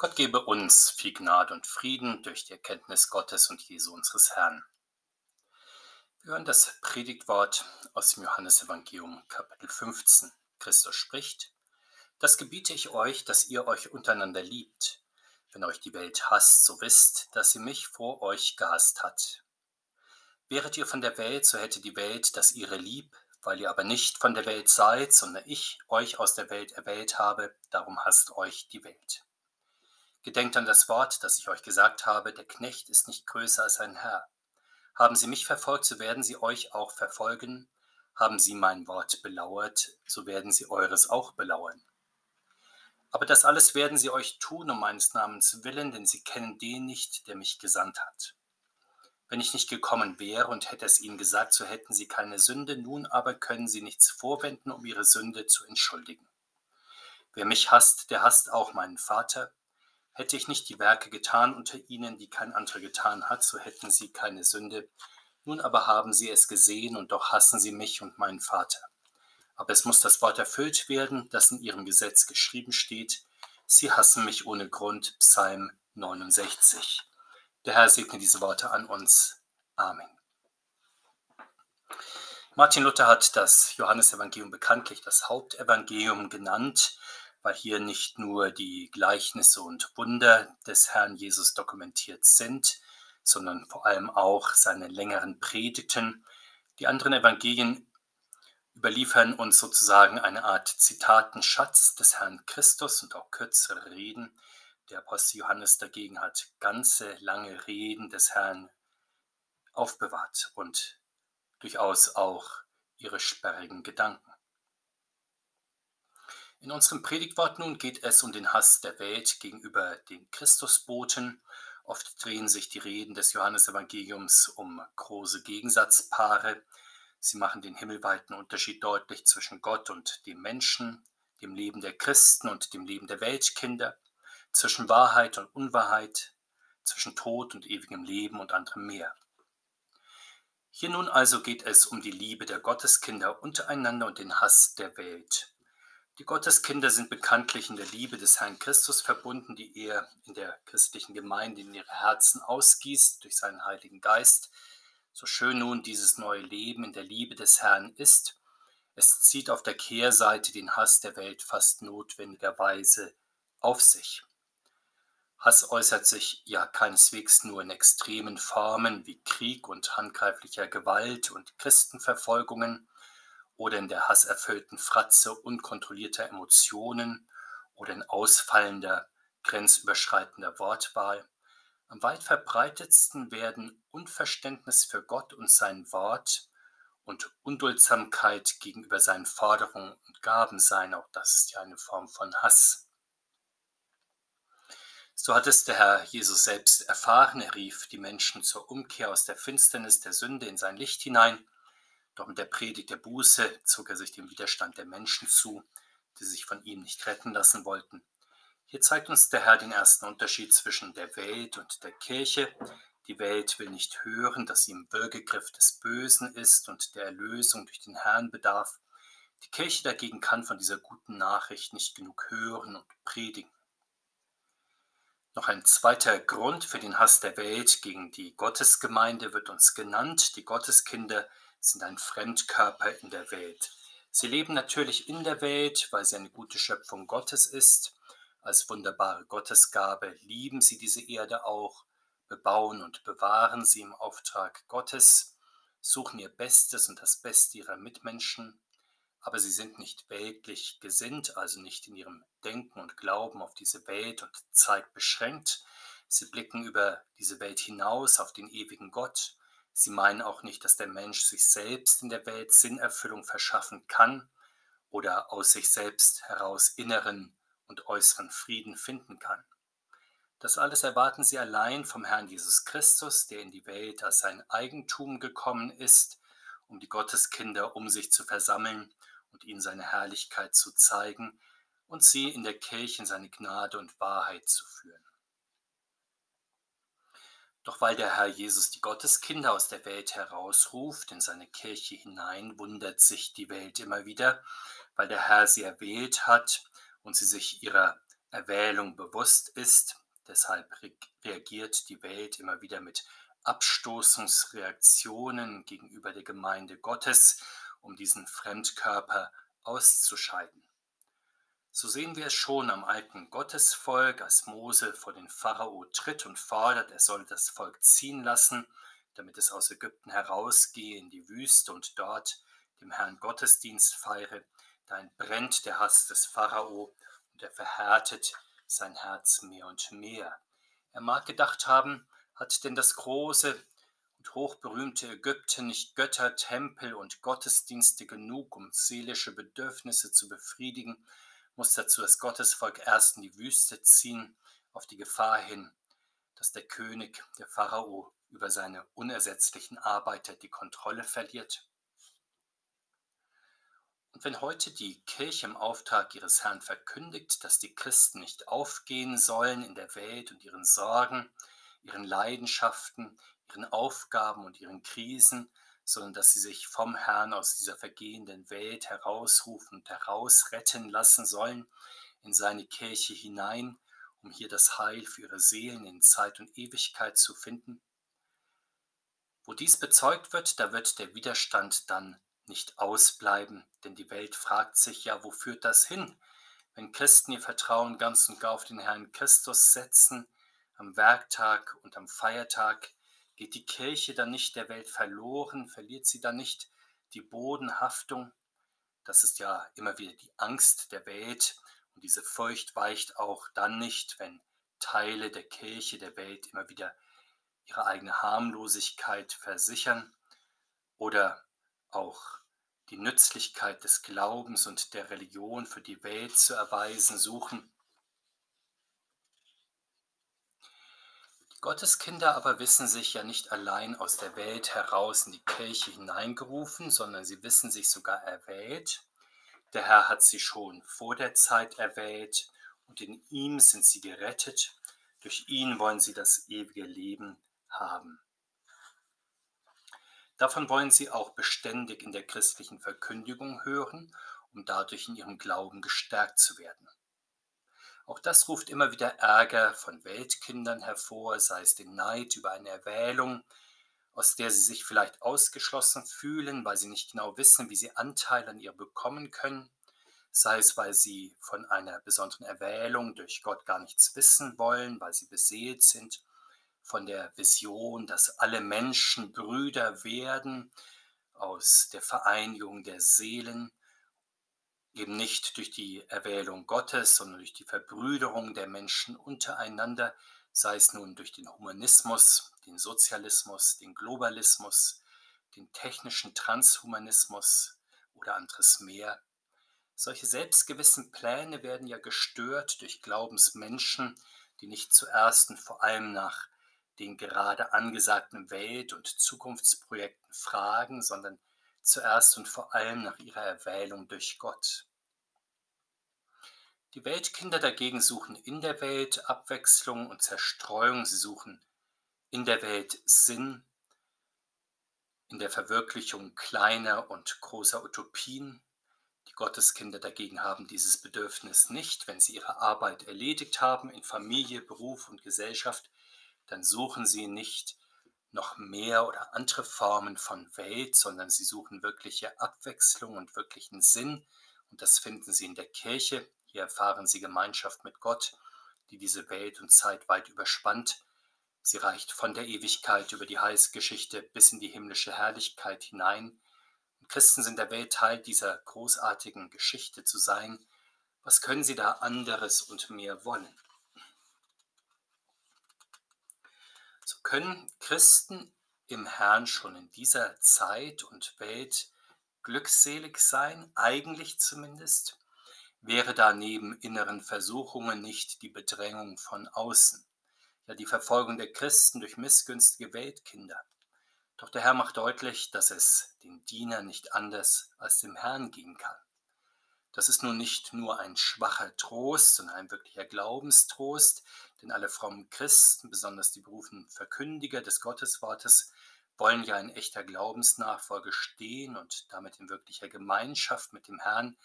Gott gebe uns viel Gnade und Frieden durch die Erkenntnis Gottes und Jesu unseres Herrn. Wir hören das Predigtwort aus dem Johannesevangelium Kapitel 15. Christus spricht, Das gebiete ich euch, dass ihr euch untereinander liebt. Wenn euch die Welt hasst, so wisst, dass sie mich vor euch gehasst hat. Wäret ihr von der Welt, so hätte die Welt das ihre lieb, weil ihr aber nicht von der Welt seid, sondern ich euch aus der Welt erwählt habe, darum hasst euch die Welt. Gedenkt an das Wort, das ich euch gesagt habe, der Knecht ist nicht größer als sein Herr. Haben sie mich verfolgt, so werden sie euch auch verfolgen. Haben sie mein Wort belauert, so werden sie eures auch belauern. Aber das alles werden sie euch tun um meines Namens willen, denn sie kennen den nicht, der mich gesandt hat. Wenn ich nicht gekommen wäre und hätte es ihnen gesagt, so hätten sie keine Sünde, nun aber können sie nichts vorwenden, um ihre Sünde zu entschuldigen. Wer mich hasst, der hasst auch meinen Vater. Hätte ich nicht die Werke getan unter ihnen, die kein anderer getan hat, so hätten sie keine Sünde. Nun aber haben sie es gesehen, und doch hassen sie mich und meinen Vater. Aber es muss das Wort erfüllt werden, das in ihrem Gesetz geschrieben steht. Sie hassen mich ohne Grund. Psalm 69. Der Herr segne diese Worte an uns. Amen. Martin Luther hat das Johannesevangelium bekanntlich das Hauptevangelium genannt weil hier nicht nur die Gleichnisse und Wunder des Herrn Jesus dokumentiert sind, sondern vor allem auch seine längeren Predigten. Die anderen Evangelien überliefern uns sozusagen eine Art Zitatenschatz des Herrn Christus und auch kürzere Reden. Der Apostel Johannes dagegen hat ganze lange Reden des Herrn aufbewahrt und durchaus auch ihre sperrigen Gedanken. In unserem Predigtwort nun geht es um den Hass der Welt gegenüber den Christusboten. Oft drehen sich die Reden des Johannesevangeliums um große Gegensatzpaare. Sie machen den himmelweiten Unterschied deutlich zwischen Gott und dem Menschen, dem Leben der Christen und dem Leben der Weltkinder, zwischen Wahrheit und Unwahrheit, zwischen Tod und ewigem Leben und anderem mehr. Hier nun also geht es um die Liebe der Gotteskinder untereinander und den Hass der Welt. Die Gotteskinder sind bekanntlich in der Liebe des Herrn Christus verbunden, die er in der christlichen Gemeinde in ihre Herzen ausgießt durch seinen Heiligen Geist. So schön nun dieses neue Leben in der Liebe des Herrn ist, es zieht auf der Kehrseite den Hass der Welt fast notwendigerweise auf sich. Hass äußert sich ja keineswegs nur in extremen Formen wie Krieg und handgreiflicher Gewalt und Christenverfolgungen, oder in der hasserfüllten Fratze unkontrollierter Emotionen oder in ausfallender, grenzüberschreitender Wortwahl. Am weit verbreitetsten werden Unverständnis für Gott und sein Wort und Unduldsamkeit gegenüber seinen Forderungen und Gaben sein. Auch das ist ja eine Form von Hass. So hat es der Herr Jesus selbst erfahren. Er rief die Menschen zur Umkehr aus der Finsternis der Sünde in sein Licht hinein doch mit der Predigt der Buße zog er sich dem Widerstand der Menschen zu, die sich von ihm nicht retten lassen wollten. Hier zeigt uns der Herr den ersten Unterschied zwischen der Welt und der Kirche. Die Welt will nicht hören, dass sie im Würgegriff des Bösen ist und der Erlösung durch den Herrn bedarf. Die Kirche dagegen kann von dieser guten Nachricht nicht genug hören und predigen. Noch ein zweiter Grund für den Hass der Welt gegen die Gottesgemeinde wird uns genannt. Die Gotteskinder sind ein Fremdkörper in der Welt. Sie leben natürlich in der Welt, weil sie eine gute Schöpfung Gottes ist. Als wunderbare Gottesgabe lieben sie diese Erde auch, bebauen und bewahren sie im Auftrag Gottes, suchen ihr Bestes und das Beste ihrer Mitmenschen, aber sie sind nicht weltlich gesinnt, also nicht in ihrem Denken und Glauben auf diese Welt und Zeit beschränkt. Sie blicken über diese Welt hinaus auf den ewigen Gott Sie meinen auch nicht, dass der Mensch sich selbst in der Welt Sinnerfüllung verschaffen kann oder aus sich selbst heraus inneren und äußeren Frieden finden kann. Das alles erwarten sie allein vom Herrn Jesus Christus, der in die Welt als sein Eigentum gekommen ist, um die Gotteskinder um sich zu versammeln und ihnen seine Herrlichkeit zu zeigen und sie in der Kirche in seine Gnade und Wahrheit zu führen. Doch weil der Herr Jesus die Gotteskinder aus der Welt herausruft, in seine Kirche hinein, wundert sich die Welt immer wieder, weil der Herr sie erwählt hat und sie sich ihrer Erwählung bewusst ist. Deshalb reagiert die Welt immer wieder mit Abstoßungsreaktionen gegenüber der Gemeinde Gottes, um diesen Fremdkörper auszuscheiden. So sehen wir es schon am alten Gottesvolk, als Mose vor den Pharao tritt und fordert, er soll das Volk ziehen lassen, damit es aus Ägypten herausgehe in die Wüste und dort dem Herrn Gottesdienst feiere. Da entbrennt der Hass des Pharao und er verhärtet sein Herz mehr und mehr. Er mag gedacht haben, hat denn das große und hochberühmte Ägypten nicht Götter, Tempel und Gottesdienste genug, um seelische Bedürfnisse zu befriedigen, muss dazu das Gottesvolk erst in die Wüste ziehen, auf die Gefahr hin, dass der König, der Pharao, über seine unersetzlichen Arbeiter die Kontrolle verliert? Und wenn heute die Kirche im Auftrag ihres Herrn verkündigt, dass die Christen nicht aufgehen sollen in der Welt und ihren Sorgen, ihren Leidenschaften, ihren Aufgaben und ihren Krisen, sondern dass sie sich vom Herrn aus dieser vergehenden Welt herausrufen und herausretten lassen sollen in seine Kirche hinein, um hier das Heil für ihre Seelen in Zeit und Ewigkeit zu finden. Wo dies bezeugt wird, da wird der Widerstand dann nicht ausbleiben, denn die Welt fragt sich ja, wo führt das hin, wenn Christen ihr Vertrauen ganz und gar auf den Herrn Christus setzen, am Werktag und am Feiertag, geht die Kirche dann nicht der Welt verloren, verliert sie dann nicht die Bodenhaftung? Das ist ja immer wieder die Angst der Welt und diese Furcht weicht auch dann nicht, wenn Teile der Kirche der Welt immer wieder ihre eigene Harmlosigkeit versichern oder auch die Nützlichkeit des Glaubens und der Religion für die Welt zu erweisen suchen. Gotteskinder aber wissen sich ja nicht allein aus der Welt heraus in die Kirche hineingerufen, sondern sie wissen sich sogar erwählt. Der Herr hat sie schon vor der Zeit erwählt und in ihm sind sie gerettet. Durch ihn wollen sie das ewige Leben haben. Davon wollen sie auch beständig in der christlichen Verkündigung hören, um dadurch in ihrem Glauben gestärkt zu werden. Auch das ruft immer wieder Ärger von Weltkindern hervor, sei es den Neid über eine Erwählung, aus der sie sich vielleicht ausgeschlossen fühlen, weil sie nicht genau wissen, wie sie Anteil an ihr bekommen können, sei es, weil sie von einer besonderen Erwählung durch Gott gar nichts wissen wollen, weil sie beseelt sind von der Vision, dass alle Menschen Brüder werden aus der Vereinigung der Seelen, eben nicht durch die Erwählung Gottes, sondern durch die Verbrüderung der Menschen untereinander, sei es nun durch den Humanismus, den Sozialismus, den Globalismus, den technischen Transhumanismus oder anderes mehr. Solche selbstgewissen Pläne werden ja gestört durch Glaubensmenschen, die nicht zuerst und vor allem nach den gerade angesagten Welt- und Zukunftsprojekten fragen, sondern zuerst und vor allem nach ihrer Erwählung durch Gott. Die Weltkinder dagegen suchen in der Welt Abwechslung und Zerstreuung, sie suchen in der Welt Sinn, in der Verwirklichung kleiner und großer Utopien. Die Gotteskinder dagegen haben dieses Bedürfnis nicht. Wenn sie ihre Arbeit erledigt haben in Familie, Beruf und Gesellschaft, dann suchen sie nicht noch mehr oder andere Formen von Welt, sondern sie suchen wirkliche Abwechslung und wirklichen Sinn. Und das finden sie in der Kirche, hier erfahren sie Gemeinschaft mit Gott, die diese Welt und Zeit weit überspannt. Sie reicht von der Ewigkeit über die Heilsgeschichte bis in die himmlische Herrlichkeit hinein. Und Christen sind der Welt Teil dieser großartigen Geschichte zu sein. Was können sie da anderes und mehr wollen? So können Christen im Herrn schon in dieser Zeit und Welt glückselig sein, eigentlich zumindest, wäre da neben inneren Versuchungen nicht die Bedrängung von außen, ja die Verfolgung der Christen durch missgünstige Weltkinder. Doch der Herr macht deutlich, dass es dem Diener nicht anders als dem Herrn gehen kann. Das ist nun nicht nur ein schwacher Trost, sondern ein wirklicher Glaubenstrost, denn alle frommen Christen, besonders die berufenen Verkündiger des Gotteswortes, wollen ja in echter Glaubensnachfolge stehen und damit in wirklicher Gemeinschaft mit dem Herrn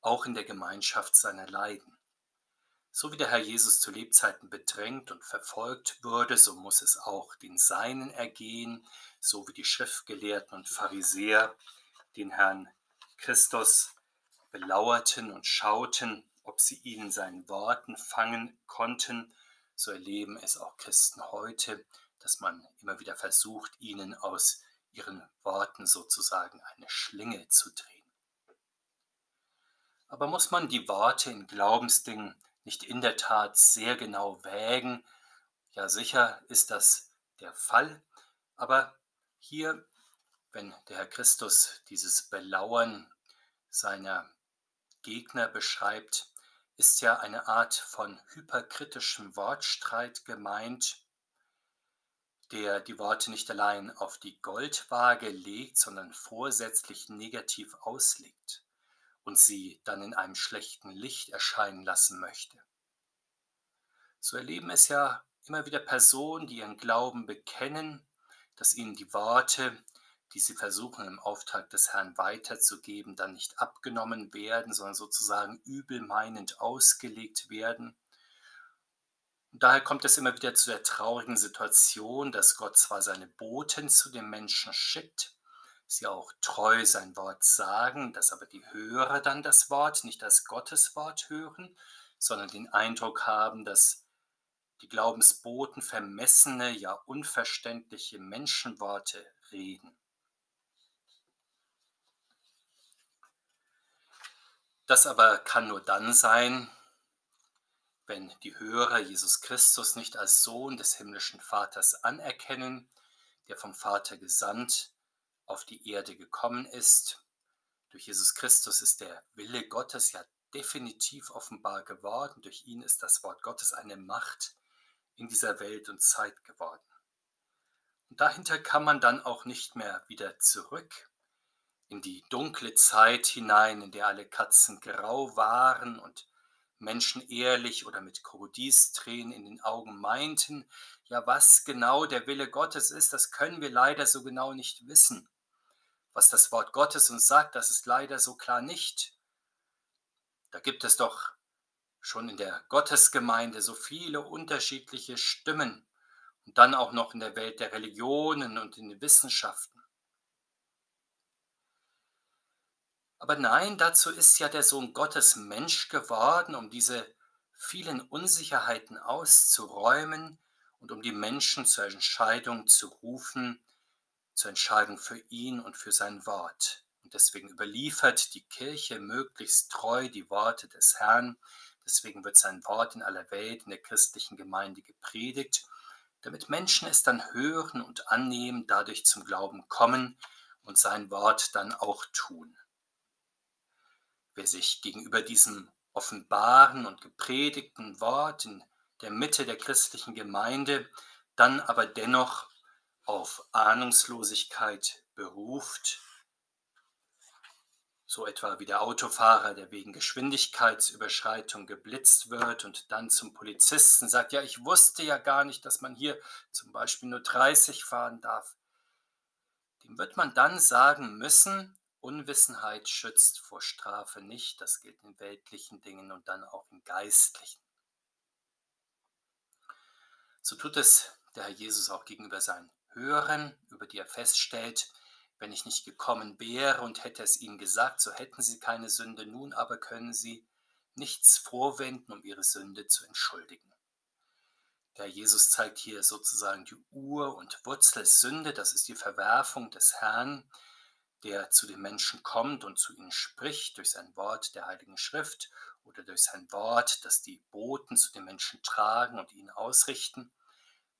auch in der Gemeinschaft seiner Leiden. So wie der Herr Jesus zu Lebzeiten bedrängt und verfolgt wurde, so muss es auch den Seinen ergehen, so wie die Schriftgelehrten und Pharisäer den Herrn Christus belauerten und schauten, ob sie ihn in seinen Worten fangen konnten, so erleben es auch Christen heute, dass man immer wieder versucht, ihnen aus ihren Worten sozusagen eine Schlinge zu drehen. Aber muss man die Worte in Glaubensdingen nicht in der Tat sehr genau wägen. Ja, sicher ist das der Fall, aber hier, wenn der Herr Christus dieses Belauern seiner Gegner beschreibt, ist ja eine Art von hyperkritischem Wortstreit gemeint, der die Worte nicht allein auf die Goldwaage legt, sondern vorsätzlich negativ auslegt und sie dann in einem schlechten Licht erscheinen lassen möchte. So erleben es ja immer wieder Personen, die ihren Glauben bekennen, dass ihnen die Worte, die sie versuchen im Auftrag des Herrn weiterzugeben, dann nicht abgenommen werden, sondern sozusagen übelmeinend ausgelegt werden. Und daher kommt es immer wieder zu der traurigen Situation, dass Gott zwar seine Boten zu den Menschen schickt, sie auch treu sein Wort sagen, dass aber die Hörer dann das Wort nicht als Gottes Wort hören, sondern den Eindruck haben, dass die Glaubensboten vermessene, ja unverständliche Menschenworte reden. Das aber kann nur dann sein, wenn die Hörer Jesus Christus nicht als Sohn des himmlischen Vaters anerkennen, der vom Vater gesandt auf die Erde gekommen ist. Durch Jesus Christus ist der Wille Gottes ja definitiv offenbar geworden. Durch ihn ist das Wort Gottes eine Macht in dieser Welt und Zeit geworden. Und dahinter kann man dann auch nicht mehr wieder zurück in die dunkle Zeit hinein, in der alle Katzen grau waren und Menschen ehrlich oder mit Krokodilstränen in den Augen meinten, ja, was genau der Wille Gottes ist, das können wir leider so genau nicht wissen was das Wort Gottes uns sagt, das ist leider so klar nicht. Da gibt es doch schon in der Gottesgemeinde so viele unterschiedliche Stimmen und dann auch noch in der Welt der Religionen und in den Wissenschaften. Aber nein, dazu ist ja der Sohn Gottes Mensch geworden, um diese vielen Unsicherheiten auszuräumen und um die Menschen zur Entscheidung zu rufen, zur Entscheidung für ihn und für sein Wort. Und deswegen überliefert die Kirche möglichst treu die Worte des Herrn. Deswegen wird sein Wort in aller Welt in der christlichen Gemeinde gepredigt, damit Menschen es dann hören und annehmen, dadurch zum Glauben kommen und sein Wort dann auch tun. Wer sich gegenüber diesem offenbaren und gepredigten Wort in der Mitte der christlichen Gemeinde dann aber dennoch auf Ahnungslosigkeit beruft, so etwa wie der Autofahrer, der wegen Geschwindigkeitsüberschreitung geblitzt wird und dann zum Polizisten sagt, ja, ich wusste ja gar nicht, dass man hier zum Beispiel nur 30 fahren darf. Dem wird man dann sagen müssen, Unwissenheit schützt vor Strafe nicht, das gilt in weltlichen Dingen und dann auch in geistlichen. So tut es der Herr Jesus auch gegenüber seinen hören, über die er feststellt, wenn ich nicht gekommen wäre und hätte es ihnen gesagt, so hätten sie keine Sünde, nun aber können sie nichts vorwenden, um ihre Sünde zu entschuldigen. Der Jesus zeigt hier sozusagen die Ur- und Wurzelsünde, das ist die Verwerfung des Herrn, der zu den Menschen kommt und zu ihnen spricht durch sein Wort der Heiligen Schrift oder durch sein Wort, das die Boten zu den Menschen tragen und ihnen ausrichten.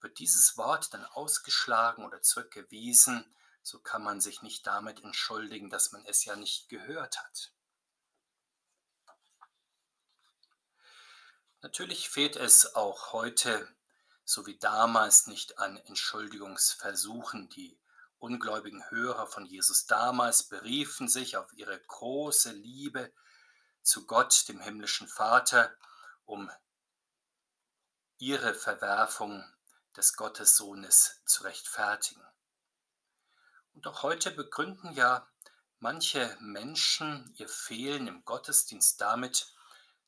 Wird dieses Wort dann ausgeschlagen oder zurückgewiesen, so kann man sich nicht damit entschuldigen, dass man es ja nicht gehört hat. Natürlich fehlt es auch heute, so wie damals, nicht an Entschuldigungsversuchen. Die ungläubigen Hörer von Jesus damals beriefen sich auf ihre große Liebe zu Gott, dem himmlischen Vater, um ihre Verwerfung des Gottessohnes zu rechtfertigen. Und auch heute begründen ja manche Menschen ihr Fehlen im Gottesdienst damit,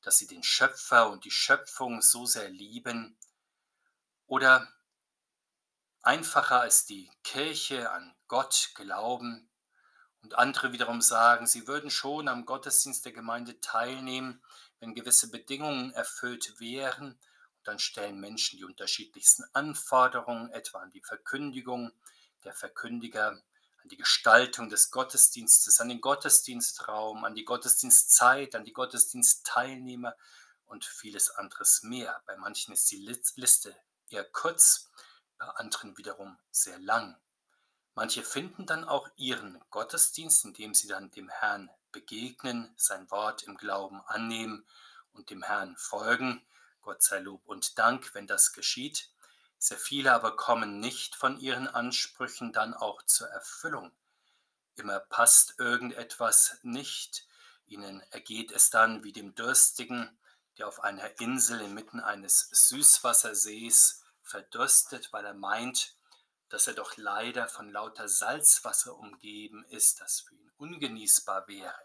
dass sie den Schöpfer und die Schöpfung so sehr lieben? Oder einfacher als die Kirche an Gott glauben? Und andere wiederum sagen, sie würden schon am Gottesdienst der Gemeinde teilnehmen, wenn gewisse Bedingungen erfüllt wären. Dann stellen Menschen die unterschiedlichsten Anforderungen, etwa an die Verkündigung der Verkündiger, an die Gestaltung des Gottesdienstes, an den Gottesdienstraum, an die Gottesdienstzeit, an die Gottesdienstteilnehmer und vieles anderes mehr. Bei manchen ist die Liste eher kurz, bei anderen wiederum sehr lang. Manche finden dann auch ihren Gottesdienst, indem sie dann dem Herrn begegnen, sein Wort im Glauben annehmen und dem Herrn folgen. Gott sei Lob und Dank, wenn das geschieht. Sehr viele aber kommen nicht von ihren Ansprüchen dann auch zur Erfüllung. Immer passt irgendetwas nicht. Ihnen ergeht es dann wie dem Durstigen, der auf einer Insel inmitten eines Süßwassersees verdurstet, weil er meint, dass er doch leider von lauter Salzwasser umgeben ist, das für ihn ungenießbar wäre.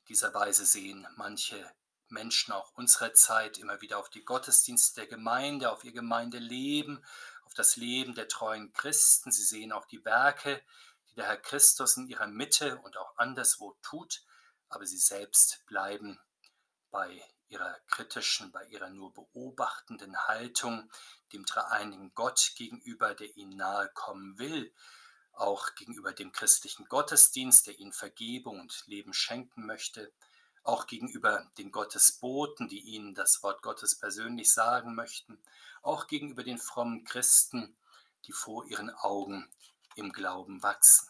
In dieser Weise sehen manche Menschen auch unserer Zeit immer wieder auf die Gottesdienste der Gemeinde, auf ihr Gemeindeleben, auf das Leben der treuen Christen. Sie sehen auch die Werke, die der Herr Christus in ihrer Mitte und auch anderswo tut, aber sie selbst bleiben bei ihrer kritischen, bei ihrer nur beobachtenden Haltung dem dreieinigen Gott gegenüber, der ihnen nahe kommen will, auch gegenüber dem christlichen Gottesdienst, der ihnen Vergebung und Leben schenken möchte, auch gegenüber den Gottesboten, die ihnen das Wort Gottes persönlich sagen möchten, auch gegenüber den frommen Christen, die vor ihren Augen im Glauben wachsen.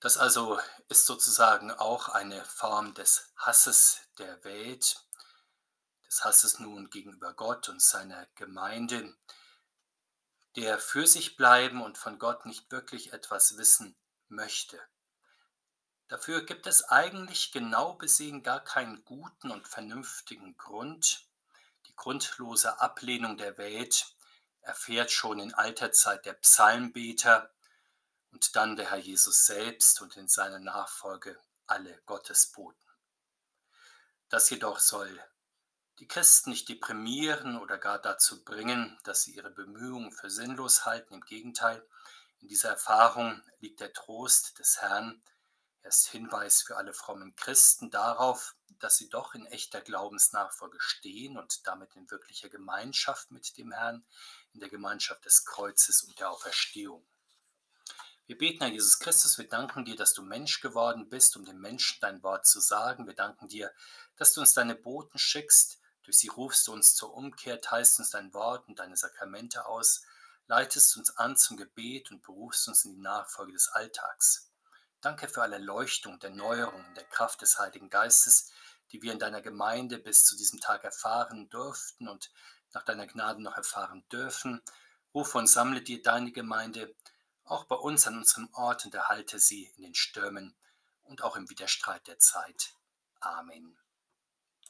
Das also ist sozusagen auch eine Form des Hasses der Welt, des Hasses nun gegenüber Gott und seiner Gemeinde, der für sich bleiben und von Gott nicht wirklich etwas wissen möchte. Dafür gibt es eigentlich genau besehen gar keinen guten und vernünftigen Grund. Die grundlose Ablehnung der Welt erfährt schon in alter Zeit der Psalmbeter und dann der Herr Jesus selbst und in seiner Nachfolge alle Gottesboten. Das jedoch soll die Christen nicht deprimieren oder gar dazu bringen, dass sie ihre Bemühungen für sinnlos halten. Im Gegenteil, in dieser Erfahrung liegt der Trost des Herrn, er ist Hinweis für alle frommen Christen darauf, dass sie doch in echter Glaubensnachfolge stehen und damit in wirklicher Gemeinschaft mit dem Herrn, in der Gemeinschaft des Kreuzes und der Auferstehung. Wir beten, Herr Jesus Christus, wir danken dir, dass du Mensch geworden bist, um den Menschen dein Wort zu sagen. Wir danken dir, dass du uns deine Boten schickst. Durch sie rufst du uns zur Umkehr, teilst uns dein Wort und deine Sakramente aus, leitest uns an zum Gebet und berufst uns in die Nachfolge des Alltags. Danke für alle Leuchtung der Neuerung, der Kraft des Heiligen Geistes, die wir in deiner Gemeinde bis zu diesem Tag erfahren durften und nach deiner Gnade noch erfahren dürfen. Rufe und sammle dir deine Gemeinde auch bei uns an unserem Ort und erhalte sie in den Stürmen und auch im Widerstreit der Zeit. Amen.